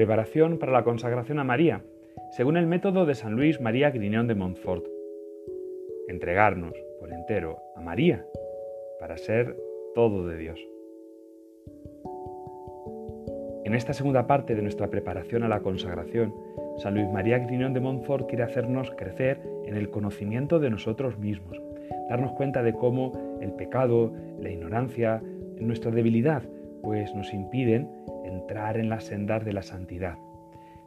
Preparación para la consagración a María, según el método de San Luis María Griñón de Montfort. Entregarnos por entero a María para ser todo de Dios. En esta segunda parte de nuestra preparación a la consagración, San Luis María Griñón de Montfort quiere hacernos crecer en el conocimiento de nosotros mismos, darnos cuenta de cómo el pecado, la ignorancia, nuestra debilidad, pues nos impiden entrar en las sendas de la santidad.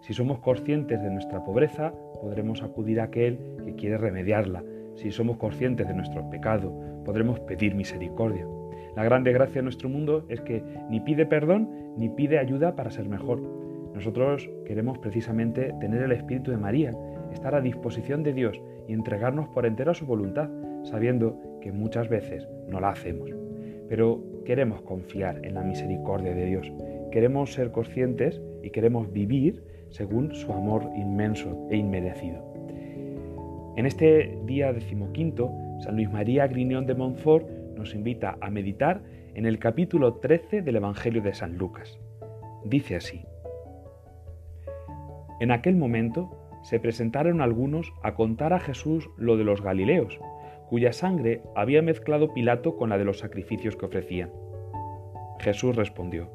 Si somos conscientes de nuestra pobreza, podremos acudir a aquel que quiere remediarla. Si somos conscientes de nuestro pecado, podremos pedir misericordia. La gran desgracia de nuestro mundo es que ni pide perdón ni pide ayuda para ser mejor. Nosotros queremos precisamente tener el Espíritu de María, estar a disposición de Dios y entregarnos por entero a su voluntad, sabiendo que muchas veces no la hacemos. Pero queremos confiar en la misericordia de Dios, queremos ser conscientes y queremos vivir según su amor inmenso e inmerecido. En este día decimoquinto, San Luis María Griñón de Montfort nos invita a meditar en el capítulo 13 del Evangelio de San Lucas. Dice así. En aquel momento se presentaron algunos a contar a Jesús lo de los Galileos, cuya sangre había mezclado Pilato con la de los sacrificios que ofrecían. Jesús respondió,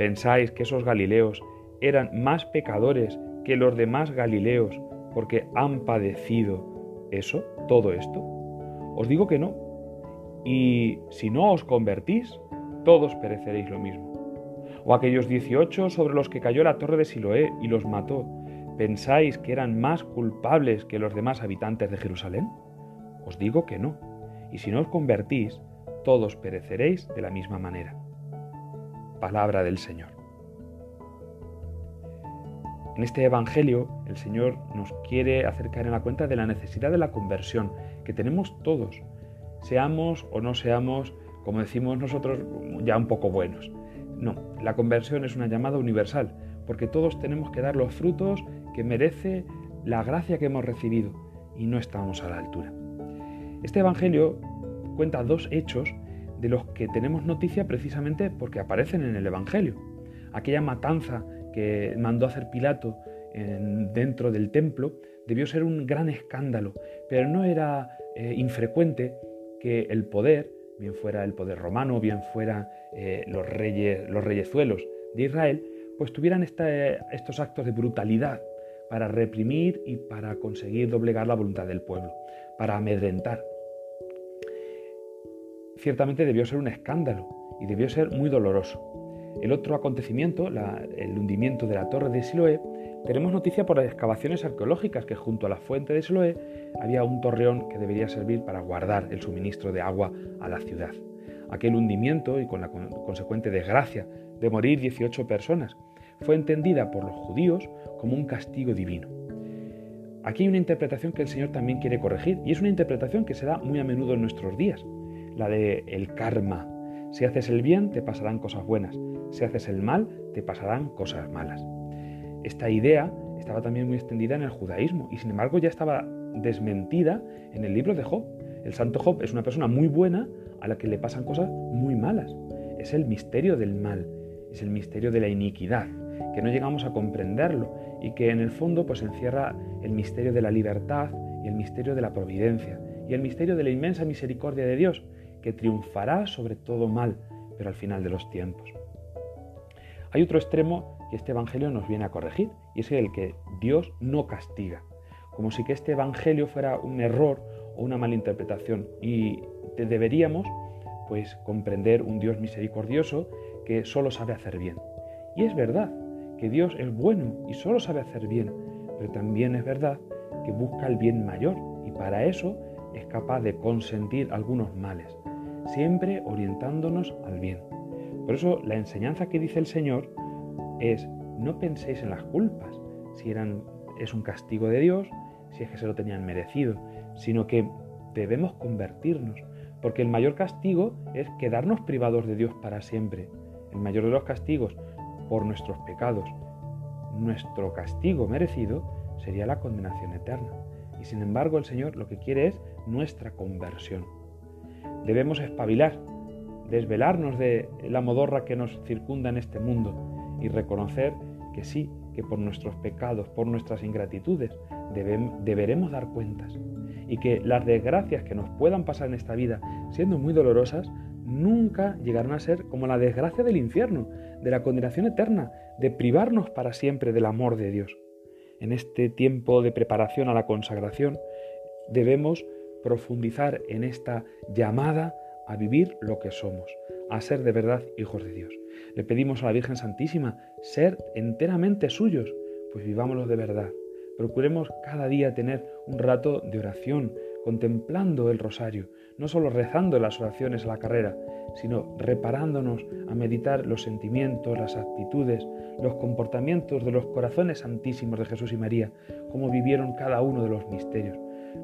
¿pensáis que esos Galileos eran más pecadores que los demás Galileos porque han padecido eso, todo esto? Os digo que no. Y si no os convertís, todos pereceréis lo mismo. O aquellos dieciocho sobre los que cayó la torre de Siloé y los mató, ¿pensáis que eran más culpables que los demás habitantes de Jerusalén? Os digo que no. Y si no os convertís, todos pereceréis de la misma manera. Palabra del Señor. En este Evangelio el Señor nos quiere acercar en la cuenta de la necesidad de la conversión que tenemos todos, seamos o no seamos, como decimos nosotros, ya un poco buenos. No, la conversión es una llamada universal, porque todos tenemos que dar los frutos que merece la gracia que hemos recibido y no estamos a la altura. Este Evangelio cuenta dos hechos de los que tenemos noticia precisamente porque aparecen en el Evangelio. Aquella matanza que mandó hacer Pilato dentro del templo debió ser un gran escándalo, pero no era eh, infrecuente que el poder, bien fuera el poder romano, bien fuera eh, los, reyes, los reyezuelos de Israel, pues tuvieran estos actos de brutalidad para reprimir y para conseguir doblegar la voluntad del pueblo, para amedrentar. Ciertamente debió ser un escándalo y debió ser muy doloroso. El otro acontecimiento, el hundimiento de la torre de Siloé, tenemos noticia por las excavaciones arqueológicas que junto a la fuente de Siloé había un torreón que debería servir para guardar el suministro de agua a la ciudad. Aquel hundimiento y con la consecuente desgracia de morir 18 personas fue entendida por los judíos como un castigo divino. Aquí hay una interpretación que el Señor también quiere corregir y es una interpretación que se da muy a menudo en nuestros días, la de el karma. Si haces el bien te pasarán cosas buenas, si haces el mal te pasarán cosas malas. Esta idea estaba también muy extendida en el judaísmo y sin embargo ya estaba desmentida en el libro de Job. El santo Job es una persona muy buena a la que le pasan cosas muy malas. Es el misterio del mal, es el misterio de la iniquidad, que no llegamos a comprenderlo y que en el fondo pues encierra el misterio de la libertad y el misterio de la providencia y el misterio de la inmensa misericordia de Dios, que triunfará sobre todo mal, pero al final de los tiempos. Hay otro extremo que este Evangelio nos viene a corregir, y es el que Dios no castiga, como si que este Evangelio fuera un error o una mala interpretación, y deberíamos pues comprender un Dios misericordioso que solo sabe hacer bien. Y es verdad que Dios es bueno y solo sabe hacer bien, pero también es verdad que busca el bien mayor y para eso es capaz de consentir algunos males, siempre orientándonos al bien. Por eso la enseñanza que dice el Señor es no penséis en las culpas, si eran, es un castigo de Dios, si es que se lo tenían merecido, sino que debemos convertirnos, porque el mayor castigo es quedarnos privados de Dios para siempre. El mayor de los castigos por nuestros pecados. Nuestro castigo merecido sería la condenación eterna. Y sin embargo el Señor lo que quiere es nuestra conversión. Debemos espabilar, desvelarnos de la modorra que nos circunda en este mundo y reconocer que sí, que por nuestros pecados, por nuestras ingratitudes, deberemos dar cuentas y que las desgracias que nos puedan pasar en esta vida, siendo muy dolorosas, nunca llegarán a ser como la desgracia del infierno, de la condenación eterna, de privarnos para siempre del amor de Dios. En este tiempo de preparación a la consagración debemos profundizar en esta llamada a vivir lo que somos, a ser de verdad hijos de Dios. Le pedimos a la Virgen Santísima ser enteramente suyos, pues vivámoslo de verdad. Procuremos cada día tener un rato de oración, contemplando el rosario, no solo rezando las oraciones a la carrera, sino reparándonos a meditar los sentimientos, las actitudes, los comportamientos de los corazones santísimos de Jesús y María, cómo vivieron cada uno de los misterios.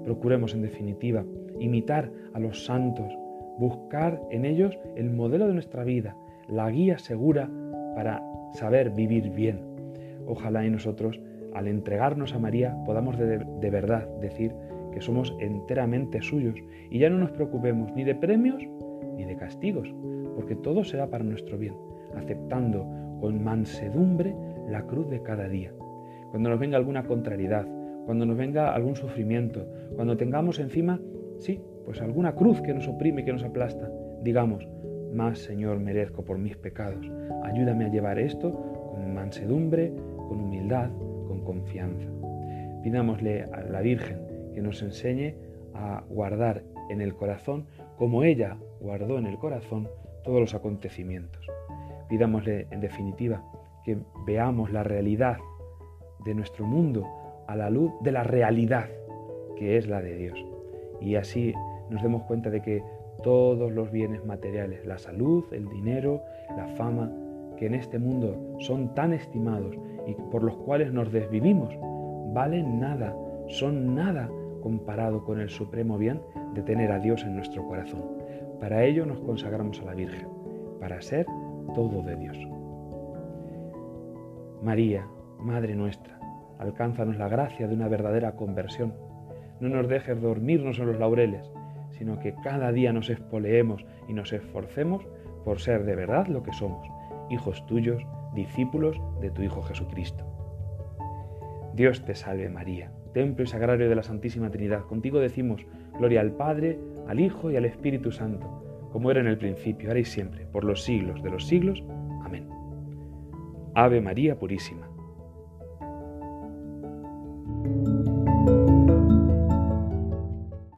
Procuremos, en definitiva, imitar a los santos, buscar en ellos el modelo de nuestra vida, la guía segura para saber vivir bien. Ojalá y nosotros, al entregarnos a María, podamos de, de verdad decir que somos enteramente suyos y ya no nos preocupemos ni de premios ni de castigos, porque todo será para nuestro bien, aceptando con mansedumbre la cruz de cada día. Cuando nos venga alguna contrariedad, cuando nos venga algún sufrimiento, cuando tengamos encima, sí, pues alguna cruz que nos oprime, que nos aplasta, digamos, más Señor merezco por mis pecados. Ayúdame a llevar esto con mansedumbre, con humildad, con confianza. Pidámosle a la Virgen que nos enseñe a guardar en el corazón como ella guardó en el corazón todos los acontecimientos. Pidámosle, en definitiva, que veamos la realidad de nuestro mundo a la luz de la realidad que es la de Dios. Y así nos demos cuenta de que todos los bienes materiales, la salud, el dinero, la fama, que en este mundo son tan estimados y por los cuales nos desvivimos, valen nada, son nada comparado con el supremo bien de tener a Dios en nuestro corazón. Para ello nos consagramos a la Virgen, para ser todo de Dios. María, Madre nuestra, alcánzanos la gracia de una verdadera conversión. No nos dejes dormirnos en los laureles, sino que cada día nos espoleemos y nos esforcemos por ser de verdad lo que somos, hijos tuyos, discípulos de tu Hijo Jesucristo. Dios te salve María, templo y sagrario de la Santísima Trinidad. Contigo decimos, gloria al Padre, al Hijo y al Espíritu Santo, como era en el principio, ahora y siempre, por los siglos de los siglos. Amén. Ave María Purísima